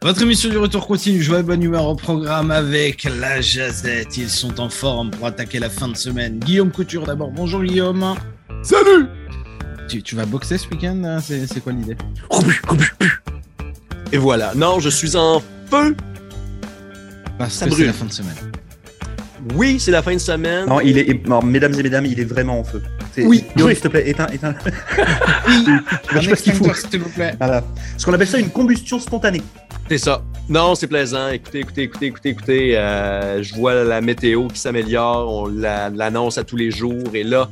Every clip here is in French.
Votre émission du retour continue, joie et bonne humeur au programme avec la Jazette. Ils sont en forme pour attaquer la fin de semaine. Guillaume Couture d'abord. Bonjour Guillaume. Salut Tu, tu vas boxer ce week-end hein? C'est c'est quoi l'idée? Et voilà. Non, je suis en feu. Parce Ça que c'est brûle. la fin de semaine. Oui, c'est la fin de semaine. Non, il est, non, mesdames et mesdames, il est vraiment en feu. Oui. Oui. s'il te plaît, éteins, éteins. Un sais pas ce qu'il faut. extincteur, s'il vous plaît. Voilà. Ce qu'on appelle ça une combustion spontanée. C'est ça. Non, c'est plaisant. Écoutez, écoutez, écoutez, écoutez, écoutez. euh, je vois la météo qui s'améliore. On la- l'annonce à tous les jours. Et là,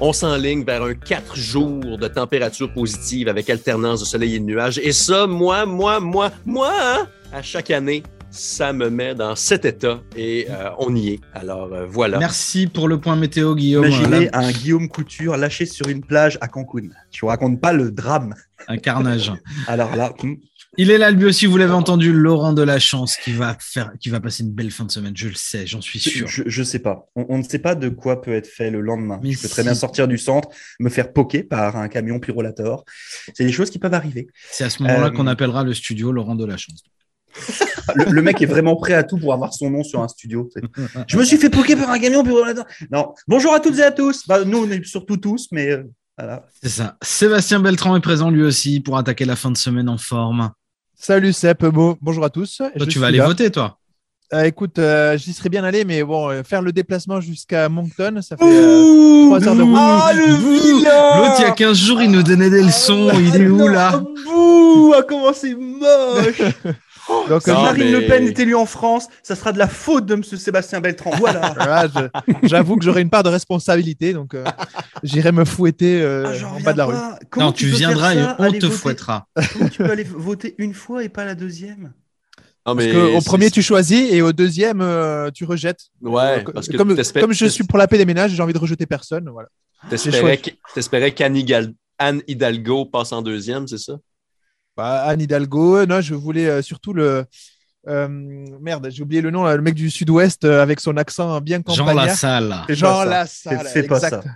on s'enligne vers un 4 jours de température positive avec alternance de soleil et de nuages. Et ça, moi, moi, moi, moi, hein, à chaque année, ça me met dans cet état. Et euh, on y est. Alors, euh, voilà. Merci pour le point météo, Guillaume. Imaginez un Guillaume Couture lâché sur une plage à Cancun. Je vous raconte pas le drame. un carnage. Alors là, hum, Il est là, lui aussi, vous l'avez entendu, Laurent de la Chance, qui va, faire, qui va passer une belle fin de semaine. Je le sais, j'en suis sûr. je, je sais pas. On, on ne sait pas de quoi peut être fait le lendemain. Mais je peux très bien sortir du centre, me faire poquer par un camion pyrolator. C'est des choses qui peuvent arriver. C'est à ce moment-là Euh, qu'on appellera le studio Laurent de la Chance. Le, le mec est vraiment prêt à tout pour avoir son nom sur un studio. Je me suis fait poquer par un camion. Non. Bonjour à toutes et à tous. Bah, nous, on est surtout tous, mais euh, voilà. C'est ça. Sébastien Beltran est présent lui aussi pour attaquer la fin de semaine en forme. Salut Sep, bon, bonjour à tous. Toi, Je tu vas aller là. voter, toi Euh, écoute, euh, j'y serais bien allé, mais bon, euh, faire le déplacement jusqu'à Moncton, ça fait euh, trois heures de route. Ah, le vilain L'autre, il y a 15 jours, il nous donnait des leçons. Il est où, là? Bouh, ah, comment c'est moche Donc, Si Non, Marine mais- Le Pen est élue en France, ça sera de la faute de M. Sébastien Beltran. Voilà. voilà, je- j'avoue que j'aurai une part de responsabilité, donc euh, j'irai me fouetter euh, Ah, en bas de la rue. Comment Non, tu viendras et on te fouettera. Comment tu peux aller voter une fois et pas la deuxième? Non, Parce mais qu'au c'est- premier, tu choisis et au deuxième, euh, tu rejettes. Ouais, Euh, parce que comme, je suis pour la paix des ménages, j'ai envie de rejeter personne. Voilà. T'espérais qu'- t'espérais qu'Anne Hidalgo passe en deuxième, c'est ça? Bah, Anne Hidalgo, non, je voulais euh, surtout le. euh, merde, j'ai oublié le nom, là, le mec du sud-ouest euh, avec son accent bien Jean campagnard. Lassalle. Jean pas ça. Lassalle. Fais- fais pas exact.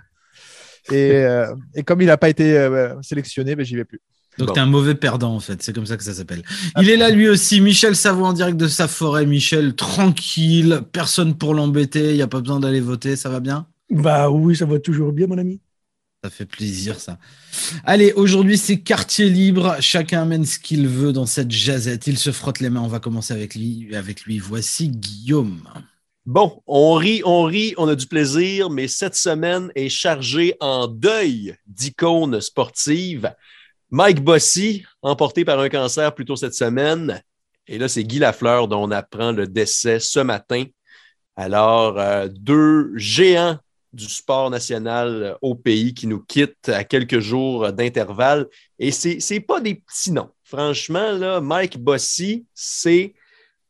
Et, euh, et comme il n'a pas été euh, sélectionné, ben, j'y vais plus. Donc, Bon. t'es un mauvais perdant, en fait. C'est comme ça que ça s'appelle. Il est là, lui aussi. Michel Savoie en direct de sa forêt. Michel, tranquille. Personne pour l'embêter. Il n'y a pas besoin d'aller voter. Ça va bien? Bah oui, ça va toujours bien, mon ami. Ça fait plaisir, ça. Allez, aujourd'hui, c'est quartier libre. Chacun amène ce qu'il veut dans cette jazette. Il se frotte les mains. On va commencer avec lui. Avec lui. Voici Guillaume. Bon, on rit, on rit, on a du plaisir, mais cette semaine est chargée en deuil d'icônes sportives. Mike Bossy, emporté par un cancer plus tôt cette semaine. Et là, c'est Guy Lafleur dont on apprend le décès ce matin. Alors, euh, deux géants du sport national euh, au pays qui nous quittent à quelques jours d'intervalle. Et c'est c'est pas des petits noms. Franchement, là, Mike Bossy, c'est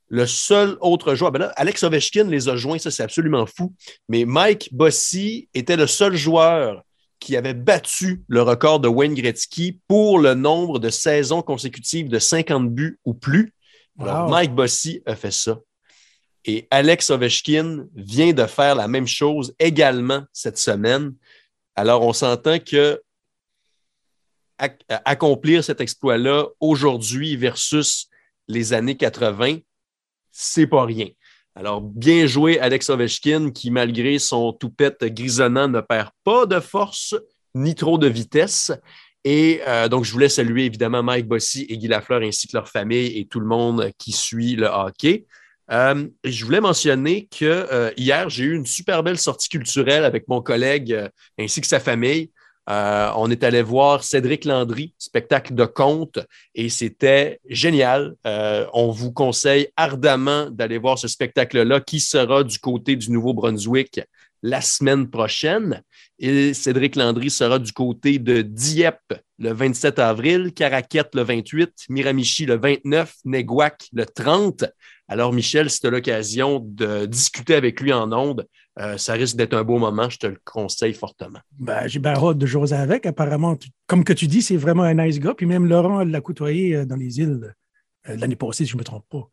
le seul autre joueur. Ben là, Alex Ovechkin les a joints, ça c'est absolument fou. Mais Mike Bossy était le seul joueur qui avait battu le record de Wayne Gretzky pour le nombre de saisons consécutives de 50 buts ou plus. Alors, Wow. Mike Bossy a fait ça. Et Alex Ovechkin vient de faire la même chose également cette semaine. Alors, on s'entend que ac- accomplir cet exploit-là aujourd'hui versus les années 80, c'est pas rien. Alors, bien joué Alex Ovechkin qui, malgré son toupette grisonnant, ne perd pas de force ni trop de vitesse. Et euh, donc, je voulais saluer évidemment Mike Bossy et Guy Lafleur ainsi que leur famille et tout le monde qui suit le hockey. Euh, je voulais mentionner que euh, hier, j'ai eu une super belle sortie culturelle avec mon collègue euh, ainsi que sa famille. Euh, on est allé voir Cédric Landry, spectacle de conte, et c'était génial. Euh, on vous conseille ardemment d'aller voir ce spectacle-là qui sera du côté du Nouveau-Brunswick la semaine prochaine. Et Cédric Landry sera du côté de Dieppe le 27 avril, Caraquette le 28, Miramichi le 29, Neguac le 30. Alors, Michel, as l'occasion de discuter avec lui en ondes, euh, ça risque d'être un beau moment. Je te le conseille fortement. Ben, j'ai bien hâte de jouer avec. Apparemment, tu- comme que tu dis, c'est vraiment un nice gars. Puis même Laurent l'a côtoyé euh, dans les îles euh, l'année passée, si je ne me trompe pas.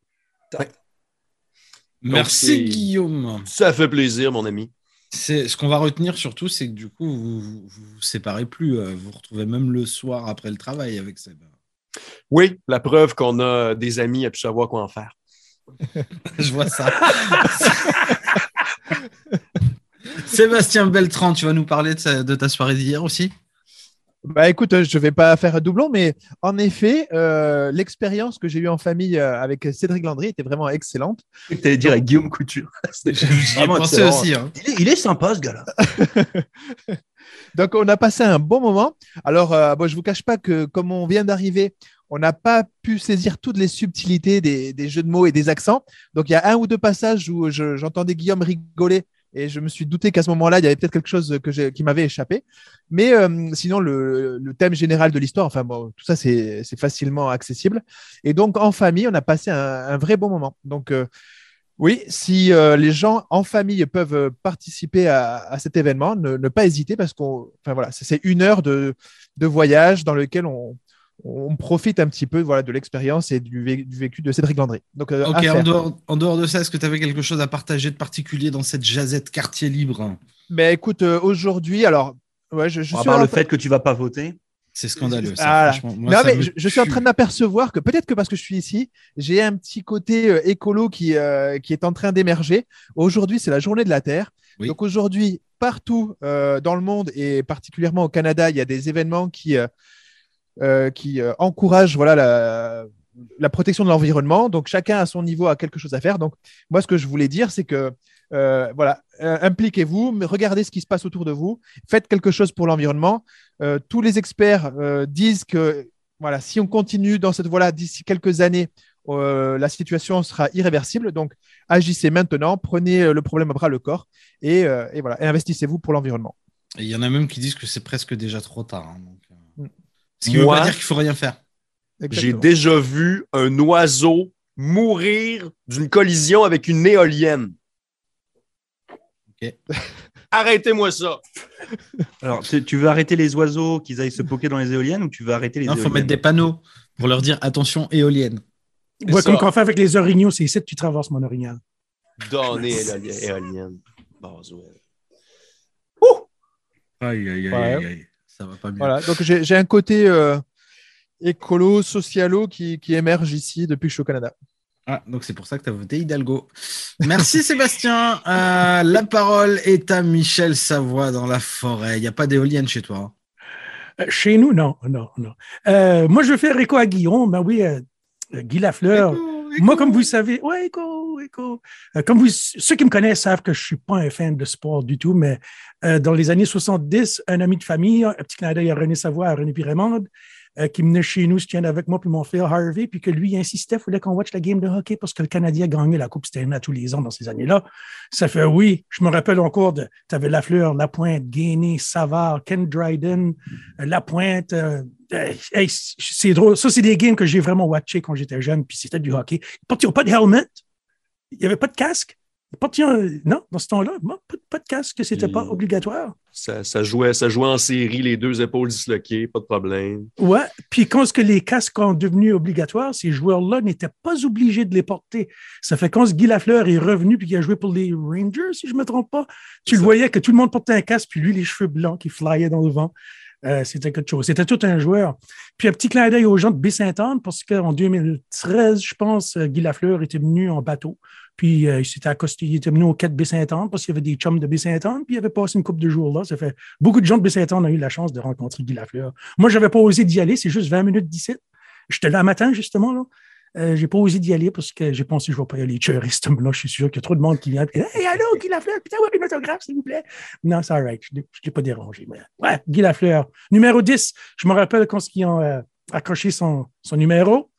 Merci, Guillaume. Ça fait plaisir, mon ami. C'est ce qu'on va retenir surtout, c'est que du coup, vous vous, vous vous séparez plus. euh, Vous vous retrouvez même le soir après le travail avec Seb. Oui, la preuve qu'on a des amis à pu savoir quoi en faire. Je vois ça. Sébastien Beltran, tu vas nous parler de, ta- de ta soirée d'hier aussi Bah écoute, euh, je vais pas faire un doublon, mais en effet, euh, l'expérience que j'ai eue en famille euh, avec Cédric Landry était vraiment excellente. Tu allais dire avec Guillaume Couture. J'y pensé excellent. aussi. hein. Il est, il est sympa, ce gars-là. Donc, on a passé un bon moment. Alors, euh, bon, je ne vous cache pas que comme on vient d'arriver, on n'a pas pu saisir toutes les subtilités des, des jeux de mots et des accents. Donc, il y a un ou deux passages où je- j'entendais Guillaume rigoler et je me suis douté qu'à ce moment-là, il y avait peut-être quelque chose qui m'avait échappé. Mais euh, sinon, le, thème général de l'histoire, enfin, bon, tout ça, c'est facilement accessible. Et donc, en famille, on a passé un, vrai bon moment. Donc, euh, oui, si euh, les gens en famille peuvent participer à, cet événement, ne, pas hésiter parce qu'on, enfin voilà, c'est- une heure de voyage dans lequel on, on profite un petit peu voilà, de l'expérience et du, vé- du vécu de Cédric Landry. Donc, euh, Ok, en dehors, en dehors de ça, est-ce que tu avais quelque chose à partager de particulier dans cette jazette quartier libre? Mais écoute, euh, aujourd'hui, alors, ouais, je, suis le fait que tu vas pas voter? C'est scandaleux. Ça, Ah, franchement. Moi, non, ça mais je, je suis en train de m'apercevoir que peut-être que parce que je suis ici, j'ai un petit côté euh, écolo qui, euh, qui est en train d'émerger. Aujourd'hui, c'est la journée de la Terre. Oui. Donc aujourd'hui, partout euh, dans le monde et particulièrement au Canada, il y a des événements qui, euh, qui euh, encouragent voilà, la, la protection de l'environnement. Donc chacun à son niveau a quelque chose à faire. Donc moi, ce que je voulais dire, c'est que euh, voilà, impliquez-vous, regardez ce qui se passe autour de vous, faites quelque chose pour l'environnement. Tous les experts disent que voilà, si on continue dans cette voie-là d'ici quelques années, la situation sera irréversible. Donc, agissez maintenant, prenez le problème à bras le corps et, voilà, investissez-vous pour l'environnement. Il y en a même qui disent que c'est presque déjà trop tard. hein. Ce qui ne veut pas dire qu'il faut rien faire. J'ai déjà vu un oiseau mourir d'une collision avec une éolienne. Arrêtez-moi ça. Alors, tu, veux arrêter les oiseaux qu'ils aillent se poquer dans les éoliennes ou tu veux arrêter les Il faut éoliennes? mettre des panneaux pour leur dire attention éolienne. Ouais, comme qu'on fait avec les orignaux, c'est ici que tu traverses mon orignal. Donnez éolienne. éolienne. Boswell. Aïe, aïe, aïe, Ouais. aïe, aïe. Ça va pas bien. Voilà, donc j'ai un côté euh, écolo, socialo qui, qui émerge ici depuis que je suis au Canada. Ah, donc c'est pour ça que tu as voté Hidalgo. Merci Sébastien. Euh, la parole est à Michel Savoie dans la forêt. Il n'y a pas d'éolienne chez toi. hein Euh, chez nous, non, non, non. Euh, moi, je vais faire écho à Guillaume. Ben oui, euh, Guy Lafleur. Moi, comme vous le savez, ouais, écho, écho. Euh, comme vous, ceux qui me connaissent savent que je suis pas un fan de sport du tout, mais euh, dans les années 70, un ami de famille, un petit clin d'œil à René Savoie, à René Pirémond, euh, qui venait chez nous se tienne avec moi puis mon frère Harvey, puis que lui insistait, il fallait qu'on watch la game de hockey parce que le Canadien gagnait la Coupe Stanley à tous les ans dans ces années-là. Ça fait oui, je me rappelle encore de, tu avais Lafleur, Lapointe, Gainé, Savard, Ken Dryden, euh, Lapointe. euh, euh, hey, c'est drôle. Ça, c'est des games que j'ai vraiment watché quand j'étais jeune, puis c'était du hockey. Ils portaient pas de helmet. Il n'y avait pas de casque. Non, dans ce temps-là, pas, de casque, c'était pas obligatoire. Ça, ça jouait, ça jouait en série, les deux épaules disloquées, pas de problème. Ouais. Puis quand ce que les casques sont devenus obligatoires, ces joueurs-là n'étaient pas obligés de les porter. Ça fait quand ce Guy Lafleur est revenu puis qu'il a joué pour les Rangers, si je me trompe pas, tu le voyais que tout le monde portait un casque, puis lui, les cheveux blancs qui flyaient dans le vent. Euh, c'était quelque chose. C'était tout un joueur. Puis un petit clin d'œil aux gens de Baie-Saint-Anne, parce qu'en 2013, je pense, euh, Guy Lafleur était venu en bateau. Puis euh, il s'était accosté, il était venu au quai de Baie-Saint-Anne parce qu'il y avait des chums de Baie-Saint-Anne, puis il avait passé une couple de jours là. Ça fait beaucoup de gens de Baie-Saint-Anne ont eu la chance de rencontrer Guy Lafleur. Moi, j'avais pas osé d'y aller, c'est juste 20 minutes d'ici. J'étais là matin, justement, là. Euh, j'ai pas osé d'y aller parce que j'ai pensé que je vais pas y aller tuer ce homme-là. Je suis sûr qu'il y a trop de monde qui vient. Puis, hey, allô, Guy Lafleur, putain, ouais, une autographe, s'il vous plaît? Non, c'est all right. Je ne l'ai pas dérangé. Mais... Ouais, Guy Lafleur. Numéro 10. Je me rappelle quand ils ont euh, accroché son, son numéro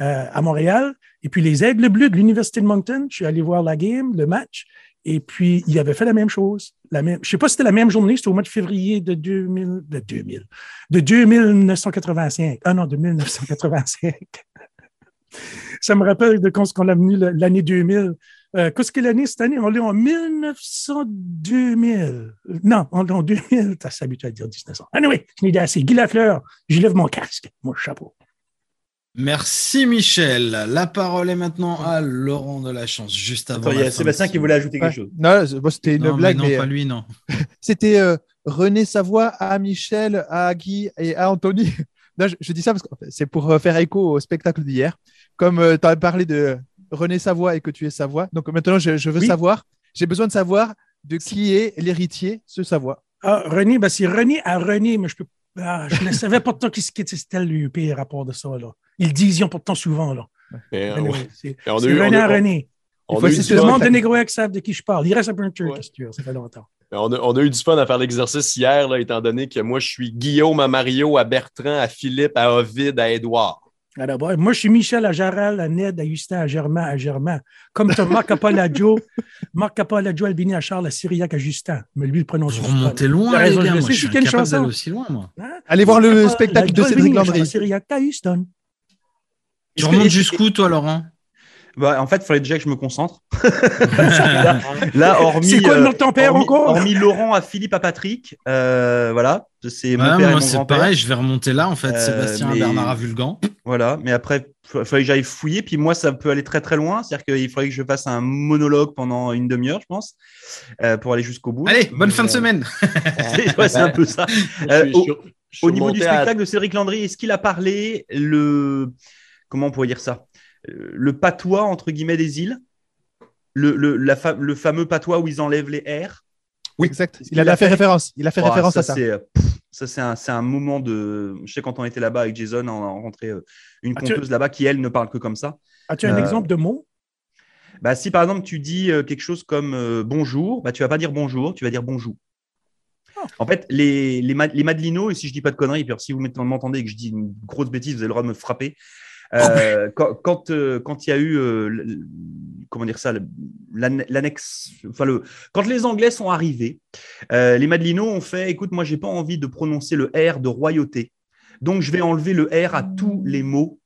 euh, à Montréal. Et puis les Aigles Bleus de l'Université de Moncton, je suis allé voir la game, le match. Et puis, il avait fait la même chose. La même, je ne sais pas si c'était la même journée, c'était au mois de février de 2000, de 2000, de 2985. Ah non, de 1985. Ça me rappelle de quand on a venu l'année 2000. Euh, Qu'est-ce que l'année cette année? On est en 1900, 2000. Non, on est en 2000. T'as s'habitué à dire 1900. Anyway, je n'ai dit assez. Guy Lafleur, je lève mon casque, mon chapeau. Merci Michel. La parole est maintenant à Laurent de la Chance, juste avant. Attends, il y a Sébastien de qui voulait ajouter Ouais. quelque chose. Non, c'était une Non, mais blague, non, mais, pas euh, lui, non. c'était euh, René Savoie à Michel, à Guy et à Anthony. Non, je, je dis ça parce que c'est pour euh, faire écho au spectacle d'hier. Comme tu as parlé de René Savoie et que tu es Savoie, donc maintenant je, je veux Oui. savoir, j'ai besoin de savoir de qui est l'héritier, ce Savoie. Ah, René, ben c'est René à René, mais je peux ah, je ne savais pas tant qu'est-ce qui était c'était l'UP rapport de ça. Là. Ils le disaient pourtant souvent. Là. Ouais. c'est c'est René à René. Tout le monde de Négroac savent de qui je parle. Il reste un peu un truc, Ouais. si tu veux, ça fait longtemps. on a- on a eu du fun à faire l'exercice hier, là, étant donné que moi, je suis Guillaume à Mario, à Bertrand, à Philippe, à Ovid, à Édouard. Moi, je suis Michel à Jaral, à Ned, à Justin, à Germain, à Germain. Comme tu as Marc Apolagio, Marc Apolagio, Albini, à Charles, à Syriac, à Justin. Mais lui, le prononce Vous remontez loin, les gars. je Moi, sais, je suis chanson? d'aller aussi loin, moi. Allez voir le spectacle de Cédric Landry. Syriac, à Houston. Tu remontes jusqu'où, toi, Laurent? Bah, en fait, il fallait déjà que je me concentre. là, là, hormis. C'est quoi le nom de ton père hormis, encore? hormis Laurent à Philippe à Patrick. euh, voilà. C'est mon père moi, c'est pareil, je vais remonter là, en fait. Euh, Sébastien mais- Bernard à Vulgan. Voilà, mais après, il fallait que j'aille fouiller. Puis moi, ça peut aller très très loin. C'est-à-dire qu'il faudrait que je fasse un monologue pendant une demi-heure, je pense, euh, pour aller jusqu'au bout. Allez, bonne Mais, fin de euh, semaine. c'est ouais, un peu ça. Euh, au- niveau du spectacle de Cédric Landry, est-ce qu'il a parlé le. Comment on pourrait dire ça Le patois, entre guillemets, des îles? Le, le, la fa- le fameux patois où ils enlèvent les R Oui, exact. Il, a fait fait? référence. Il a fait Oh, référence à ça. Ça, c'est un, moment de. Je sais, quand on était là-bas avec Jason, on a rencontré euh, une conteuse là-bas qui, elle, ne parle que comme ça. As-tu un Euh, exemple de mot? Bah, si par exemple tu dis euh, quelque chose comme bonjour, bah, tu vas pas dire bonjour, tu vas dire bonjour. Ah. En fait, les, les, ma- les Madelinos, et si je dis pas de conneries, puis alors, si vous m'entendez et que je dis une grosse bêtise, vous avez le droit de me frapper. Euh, quand quand euh, quand il y a eu euh, comment dire ça l'annexe enfin le quand les Anglais sont arrivés euh, les Madelinos ont fait écoute moi j'ai pas envie de prononcer le R de royauté. Donc je vais enlever le R à tous les mots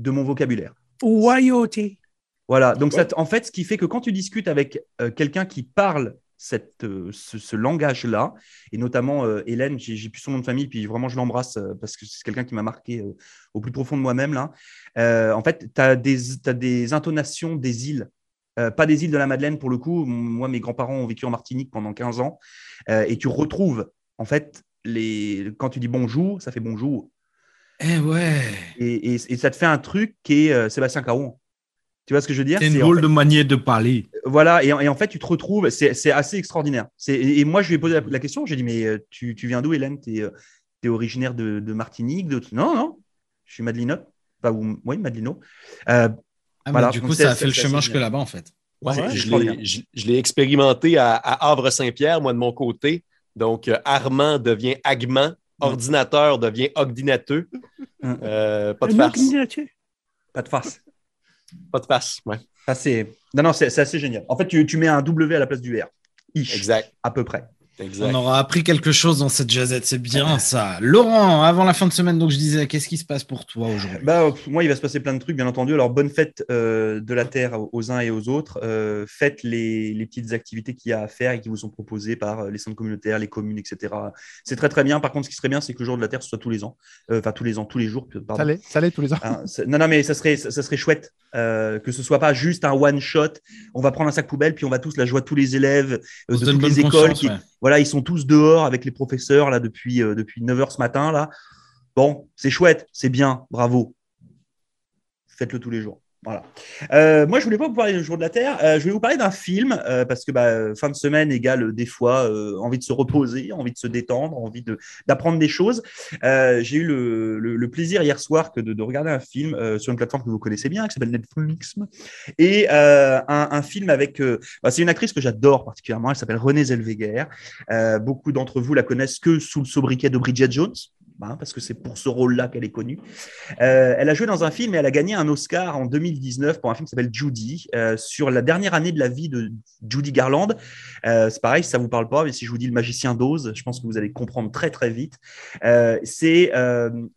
de mon vocabulaire. Royauté. voilà, donc ça t- en fait, ce qui fait que quand tu discutes avec quelqu'un qui parle cette, euh, ce, ce langage-là, et notamment euh, Hélène, j'ai plus son nom de famille, puis vraiment je l'embrasse euh, parce que c'est quelqu'un qui m'a marqué euh, au plus profond de moi-même. là. En fait, tu as des, t'as des intonations des îles. Pas des îles de la Madeleine pour le coup. Moi, mes grands-parents ont vécu en Martinique pendant 15 ans. et tu retrouves, en fait, les... quand tu dis bonjour, ça fait bonjour. Eh ouais. Et, et- et ça te fait un truc qui est Sébastien Caron. Tu vois ce que je veux dire? C'est une en drôle fait- de manière de parler. voilà, et, en- et en fait, tu te retrouves, c'est c'est assez extraordinaire. C'est- Et, et moi, je lui ai posé la, la question, j'ai dit, mais euh, tu, tu viens d'où, Hélène? Tu es, originaire de, de Martinique de... Non, non, je suis Madelinote. Enfin, ou, oui, Madelino. Euh, Ah, Voilà, du coup, c'est- ça a c'est- fait le c'est chemin jusque là-bas, en fait. Ouais, Ouais, je l'ai- je je l'ai expérimenté à, à Havre-Saint-Pierre, moi, de mon côté. Donc, euh, Armand devient Agman, ordinateur devient Ogdinateux. Hum. Euh, pas de farce. pas de farce. Pas de farce, ouais. Ça, c'est... Non, non, c'est c'est assez génial. En fait, tu, tu mets un W à la place du R. Ish, Exact. à peu près. Exact. On aura appris quelque chose dans cette jazette, c'est bien ça. Laurent, avant la fin de semaine, donc je disais, qu'est-ce qui se passe pour toi aujourd'hui? Bah, moi, il va se passer plein de trucs, bien entendu. Alors, bonne fête euh, de la Terre aux- uns et aux autres. Euh, faites les, les petites activités qu'il y a à faire et qui vous sont proposées par euh, les centres communautaires, les communes, etc. C'est très, très bien. Par contre, ce qui serait bien, c'est que le jour de la Terre, ce soit tous les ans. Euh, Enfin, tous les ans, tous les jours. Pardon. Ça l'est, ça l'est tous les ans. Hein, c'est- non, non, mais ça serait, ça, ça serait chouette euh, que ce soit pas juste un one shot. On va prendre un sac poubelle, puis on va tous la joie tous les élèves euh, de toutes les écoles. conscience, Qui, ouais. Voilà, ils sont tous dehors avec les professeurs depuis, euh, depuis 9 h ce matin. Bon, c'est chouette, c'est bien, bravo. Faites-le tous les jours. Voilà. Euh, moi, je voulais pas vous parler du jour de la Terre. Euh, je vais vous parler d'un film euh, parce que bah, fin de semaine égale des fois envie de se reposer, envie de se détendre, envie d'apprendre des choses. J'ai eu le, plaisir hier soir de, de regarder un film sur une plateforme que vous connaissez bien, qui s'appelle Netflix, et un, film avec. bah, c'est une actrice que j'adore particulièrement. Elle s'appelle Renée Zellweger. Beaucoup d'entre vous la connaissent que sous le sobriquet de Bridget Jones. Hein, parce que c'est pour ce rôle-là qu'elle est connue. Euh, elle a joué dans un film et elle a gagné un Oscar en 2019 pour un film qui s'appelle Judy, euh, sur la dernière année de la vie de Judy Garland. Euh, c'est pareil, si ça vous parle pas, mais si je vous dis le magicien d'Oz, je pense que vous allez comprendre très très vite. C'est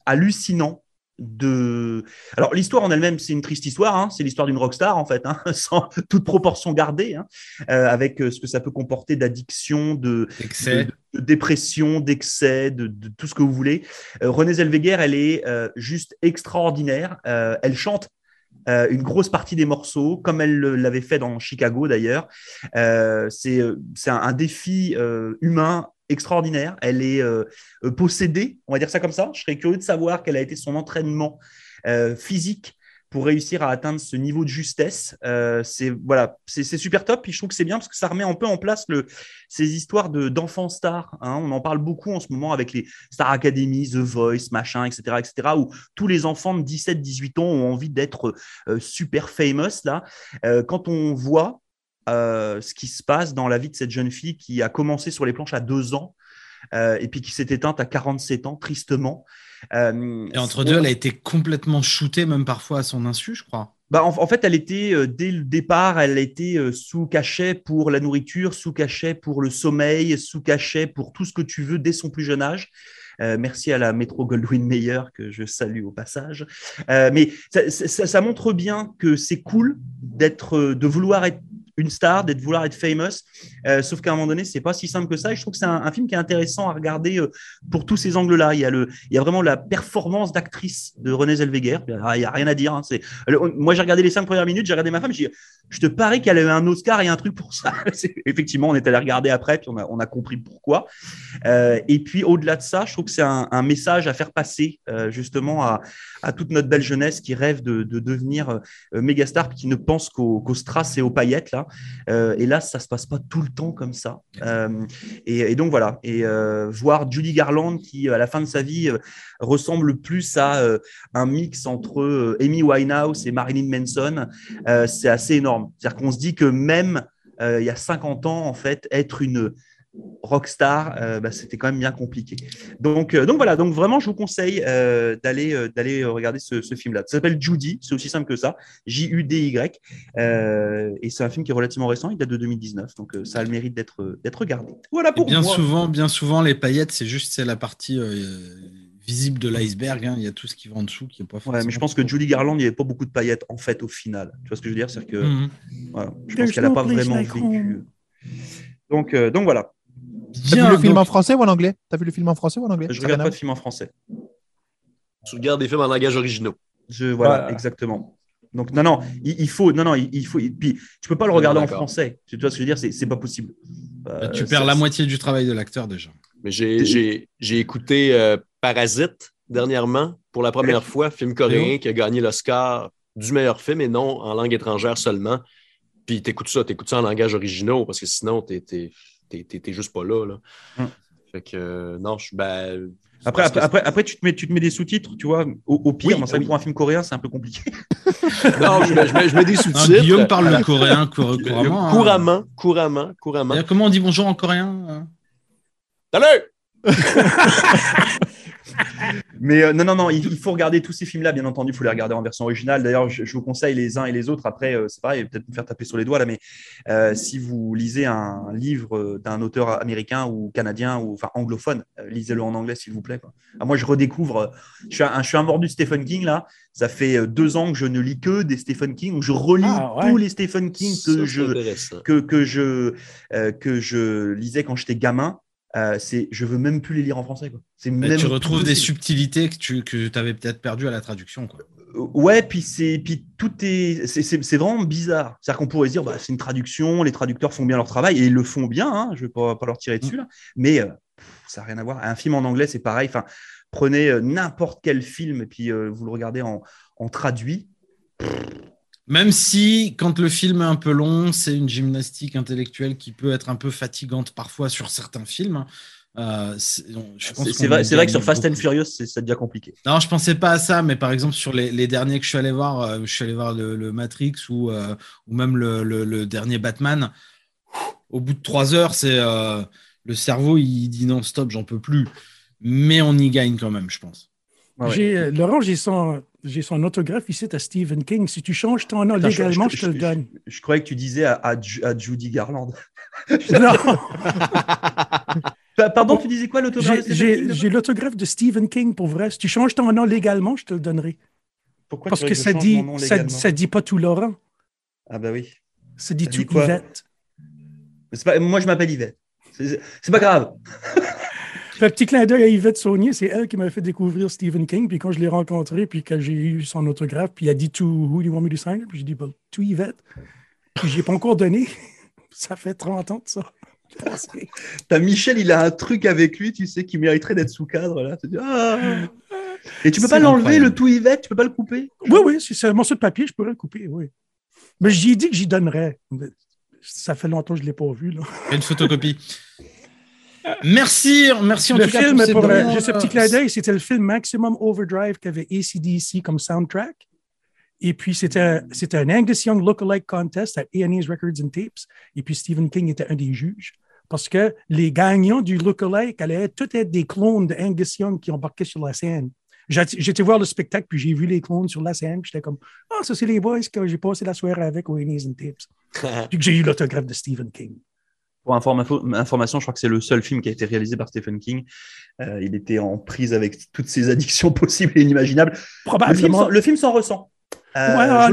hallucinant. De... Alors l'histoire en elle-même, c'est une triste histoire. hein. C'est l'histoire d'une rockstar en fait, hein, sans toute proportion gardée, hein, euh, avec ce que ça peut comporter d'addiction, de, Excès. de, dépression, d'excès, de, tout ce que vous voulez. Euh, Renée Zellweger, elle est euh, juste extraordinaire. Euh, elle chante euh, une grosse partie des morceaux, comme elle le- l'avait fait dans Chicago d'ailleurs. C'est un, défi humain extraordinaire. Elle est possédée, on va dire ça comme ça. Je serais curieux de savoir quel a été son entraînement physique pour réussir à atteindre ce niveau de justesse. Euh, c'est voilà, c'est super top. Et je trouve que c'est bien parce que ça remet un peu en place ces histoires de d'enfants stars. hein. On en parle beaucoup en ce moment avec les Star Academy, The Voice, machin, etc., etc. Où tous les enfants de 17-18 ans ont envie d'être euh, super famous là. Euh, quand on voit euh, ce qui se passe dans la vie de cette jeune fille qui a commencé sur les planches à deux ans. euh, et puis qui s'est éteinte à 47 ans, tristement. Euh, Et entre deux, elle a été complètement shootée, même parfois à son insu, je crois. Bah, en, en fait, elle était, euh, dès le départ, elle était euh, sous cachet pour la nourriture, sous cachet pour le sommeil, sous cachet pour tout ce que tu veux dès son plus jeune âge. Euh, merci à la métro Goldwyn Mayer que je salue au passage. Mais ça, ça- ça montre bien que c'est cool d'être, de vouloir être une star, d'être vouloir être famous. Euh, sauf qu'à un moment donné, c'est pas si simple que ça. Et je trouve que c'est un, film qui est intéressant à regarder euh, pour tous ces angles-là. Il y a le, il y a vraiment la performance d'actrice de Renée Zellweger. Il n'y a rien à dire. hein. C'est, moi, j'ai regardé les cinq premières minutes, j'ai regardé ma femme, j'ai je te parie qu'elle a eu un Oscar et un truc pour ça. Effectivement, on est allé regarder après, puis on a, on a compris pourquoi. Euh, et puis, au-delà de ça, je trouve que c'est un, message à faire passer justement à, à toute notre belle jeunesse qui rêve de, de devenir euh, méga star, puis qui ne pense qu'aux strass et aux paillettes. Là. Euh, et là, ça se passe pas tout le temps comme ça. Euh, et, et donc voilà. Et euh, voir Judy Garland qui, à la fin de sa vie, ressemble plus à un mix entre Amy Winehouse et Marilyn Manson, c'est assez énorme. C'est-à-dire qu'on se dit que même il y a 50 ans, en fait, être une rockstar, euh, bah, c'était quand même bien compliqué. Donc, euh, donc voilà, donc vraiment, je vous conseille euh, d'aller euh, d'aller regarder ce, ce film-là. Ça s'appelle Judy, c'est aussi simple que ça, J-U-D-Y, euh, et c'est un film qui est relativement récent, il date de 2019, donc euh, ça a le mérite d'être d'être regardé. Voilà Et pour bien moi. souvent, bien souvent, les paillettes, c'est juste c'est la partie euh, visible de l'iceberg. hein. Il y a tout ce qui va en dessous qui est pas Ouais, forcément. mais je pense que Judy Garland, il n'y avait pas beaucoup de paillettes en fait au final. Tu vois ce que je veux dire? C'est que Mhm. voilà, je pense qu'elle n'a pas vraiment vécu. Donc, euh, donc voilà. T'as vu le film donc- en français ou en anglais? T'as vu le film en français ou en anglais? Je regarde pas de film en français. Tu regardes des films en langage originaux. Je, voilà, Voilà. exactement. Donc, non, non, il, il faut, non, non, il, il faut. puis, tu peux pas le regarder en français. Tu vois ce que je veux dire? C'est, c'est pas possible. Euh, tu perds la moitié du travail de l'acteur déjà. Mais j'ai, j'ai, j'ai écouté euh, Parasite dernièrement pour la première fois, film coréen qui a gagné l'Oscar du meilleur film et non en langue étrangère seulement. Puis t'écoutes ça, t'écoutes ça en langage originaux parce que sinon t'es, t'es, juste pas là. là. Hum. Fait que euh, non, je ben, Après, après, après, après, tu, te mets, tu te mets des sous-titres, tu vois. Au, au pire, Oui, oui. pour un film coréen, c'est un peu compliqué. non, je, mets- je mets, je mets des Hein, sous-titres. Guillaume parle le coréen cour- couramment. hein. couramment, couramment, couramment. D'ailleurs, Comment on dit bonjour en coréen hein? Salut! Mais euh, non, non, non, il, il faut regarder tous ces films-là, bien entendu, il faut les regarder en version originale. D'ailleurs, je, je vous conseille les uns et les autres. Après, euh, c'est pareil, peut-être me faire taper sur les doigts là, mais euh, si vous lisez un livre euh, d'un auteur américain ou canadien ou enfin anglophone, euh, lisez-le en anglais, s'il vous plaît. quoi. Ah, moi, je redécouvre. euh, je, suis un, je suis un mordu de Stephen King là. Ça fait deux ans que je ne lis que des Stephen King, où je relis Ah, ouais. tous les Stephen King que je que, que, je, euh, que je lisais quand j'étais gamin. Euh, c'est, je veux même plus les lire en français. Quoi. C'est Mais même Tu retrouves des subtilités que tu que avais peut-être perdues à la traduction. Quoi. Euh, Ouais, puis c'est puis tout est c'est- c'est c'est vraiment bizarre. C'est-à-dire qu'on pourrait se dire bah, c'est une traduction, les traducteurs font bien leur travail et ils le font bien. Hein, je vais pas, pas leur tirer dessus là, mais euh, pff, ça n'a rien à voir. Un film en anglais c'est pareil. Enfin, prenez euh, n'importe quel film et puis vous le regardez en, en traduit. Même si, quand le film est un peu long, c'est une gymnastique intellectuelle qui peut être un peu fatigante parfois sur certains films. Euh, c'est vrai, que sur Fast and. Furious c'est- ça devient compliqué. Non, je pensais pas à ça, mais par exemple sur les, les derniers que je suis allé voir, euh, je suis allé voir le, le Matrix ou, euh, ou même le, le- le dernier Batman. Au bout de trois heures, c'est euh, le cerveau il dit non stop, j'en peux plus. Mais on y gagne quand même, je pense. Ouais. Euh, Laurent, j'ai son, j'ai son autographe ici à Stephen King. Si tu changes ton nom je- légalement, je- je, te le donne. Je croyais que tu disais à, à Ju- à Judy Garland. Non, Pa- Pardon, tu disais quoi l'autographe j'ai, de Stephen j'ai, King, là j'ai l'autographe de Stephen King pour vrai. Si tu changes ton nom légalement, je te le donnerai. Pourquoi Parce que je ça dit, ça, ça dit pas tout Laurent. Ah bah oui. Ça dit Ça tout dit quoi? Yvette. Pas- moi, je m'appelle Yvette. C'est c'est pas grave. Fait, petit clin d'œil à Yvette Saunier, c'est elle qui m'a fait découvrir Stephen King. Puis quand je l'ai rencontré, puis quand j'ai eu son autographe, puis il a dit to who do you want me to sign? Puis j'ai dit, to Yvette. Puis j'ai pas encore donné. Ça fait 30 ans de ça. T'as Michel, il a un truc avec lui, tu sais, qui mériterait d'être sous cadre. Là. Tu dis, ah. Et tu peux pas l'enlever, le tout Yvette, tu peux pas le couper? Oui, oui, si c'est un morceau de papier, je pourrais le couper, oui. Mais j'y ai dit que j'y donnerais. Ça fait longtemps que je ne l'ai pas vu. Là. Une photocopie. Merci, merci en le tout cas film, pour ces pour, bons, juste un euh, petit clin d'œil, c'était le film Maximum Overdrive qu'avait ACDC comme soundtrack. Et puis, c'était c'était un Angus Young Lookalike Contest à A&E's Records and Tapes. Et puis, Stephen King était un des juges. Parce que les gagnants du Lookalike allaient être- tout être des clones de Angus Young qui embarquaient sur la scène. J'étais voir le spectacle, puis j'ai vu les clones sur la scène, puis j'étais comme Ah, ça, c'est les boys que j'ai passé la soirée avec au A&E's and Tapes. Puis que j'ai eu l'autographe de Stephen King. Pour informa- information, je crois que c'est le seul film qui a été réalisé par Stephen King. Euh, il était en prise avec toutes ses addictions possibles et inimaginables. Le film, Probablement. s'en- le film s'en ressent. Euh, Ouais, ah,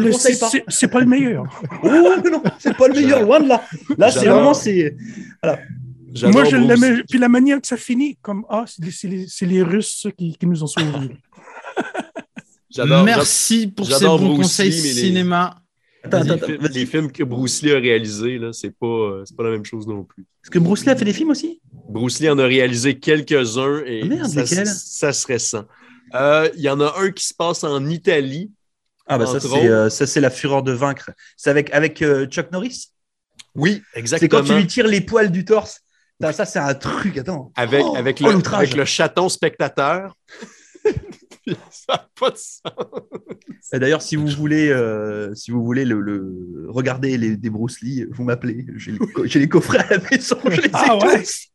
c'est pas. le meilleur. Oh non, c'est pas le meilleur, loin de là. Là, c'est vraiment c'est. Moi, je l'aimais. Puis la manière que ça finit, comme Ah, c'est les, c'est les- c'est les Russes qui, qui nous ont sauvés. Merci pour ces bons conseils les- cinéma. Attends, Les, attends, attends, fi- vas-y. les films que Bruce Lee a réalisés, là, c'est pas, euh, c'est pas la même chose non plus. Est-ce que Bruce Lee a fait des films aussi? Bruce Lee en a réalisé quelques-uns et Ah, merde, ça, serait ça. Euh, Il y en a un qui se passe en Italie. Ah bah ça c'est euh, ça c'est la fureur de vaincre. C'est avec avec euh, Chuck Norris? Oui, C'est exactement. quand tu lui tires les poils du torse. Ça c'est un truc. Attends. Avec, Oh, avec, oh, le, avec le chaton spectateur. ça n'a pas de sens. Et D'ailleurs, si vous voulez, euh, si vous voulez le, le- regarder les, des Bruce Lee, vous m'appelez. J'ai les, co- j'ai les coffrets à la maison, je les ai Ah ouais? tous.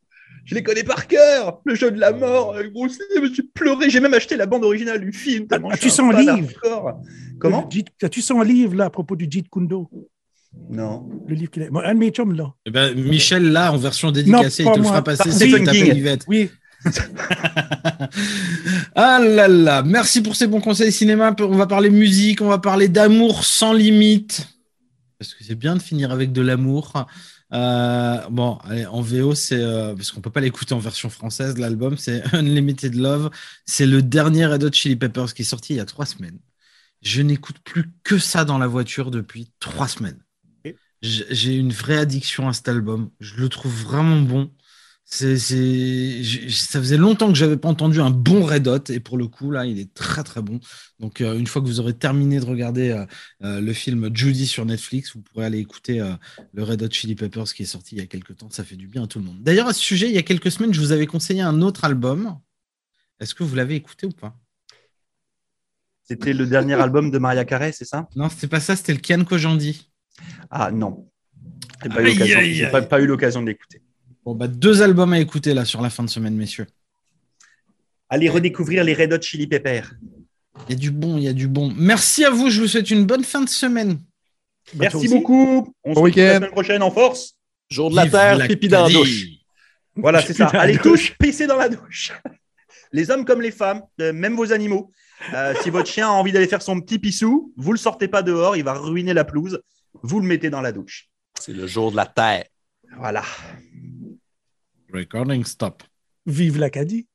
Je les connais par cœur. Le jeu de la mort avec Bruce Lee. J'ai pleuré. J'ai même acheté la bande originale du film. As-tu je suis un livre? hardcore. Comment? Le Jeet- As-tu son livre là, à propos du Jeet Kundo? Non. Le livre qu'il a. Moi, un de mes chums, là. Eh ben, Michel, là, en version dédicacée, Non, il pas te le moi. fera passer Par tu Stephen t'appelles King. Oui. Ah là là, merci pour ces bons conseils cinéma. On va parler musique, on va parler d'amour sans limite. Parce que c'est bien de finir avec de l'amour. Euh, bon, allez, en VO, c'est euh, parce qu'on peut pas l'écouter en version française. L'album, c'est Unlimited Love. C'est le dernier Red Hot Chili Peppers qui est sorti il y a trois semaines. Je n'écoute plus que ça dans la voiture depuis trois semaines. J'ai une vraie addiction à cet album. Je le trouve vraiment bon. C'est, c'est- j- ça faisait longtemps que j'avais pas entendu un bon Red Hot et pour le coup là, il est très très bon. Donc euh, une fois que vous aurez terminé de regarder euh, euh, le film Judy sur Netflix, vous pourrez aller écouter le Red Hot Chili Peppers qui est sorti il y a quelques temps. Ça fait du bien à tout le monde. D'ailleurs à ce sujet, il y a quelques semaines, je vous avais conseillé un autre album. Est-ce que vous l'avez écouté ou pas? C'était le dernier album de Maria Carey, c'est ça? Non, c'était pas ça. C'était le Kian Kojandi. Ah non. J'ai pas eu Aïe, l'occasion- aïe, j'ai aïe. pas, pas eu l'occasion de l'écouter. Bon bah deux albums à écouter là sur la fin de semaine, messieurs. Allez redécouvrir les Red Hot Chili Peppers. Il y a du bon, il y a du bon. Merci à vous. Je vous souhaite une bonne fin de semaine. Merci beaucoup. On se Bon retrouve la week-end. semaine prochaine en force. Jour de la Vive Terre, la pipi dans la douche. Voilà, c'est ça. Allez tous pisser dans la douche. Les hommes comme les femmes, euh, même vos animaux. Euh, si votre chien a envie d'aller faire son petit pissou, vous le sortez pas dehors, il va ruiner la pelouse. Vous le mettez dans la douche. C'est le jour de la Terre. Voilà. Recording stop. Vive l'Acadie.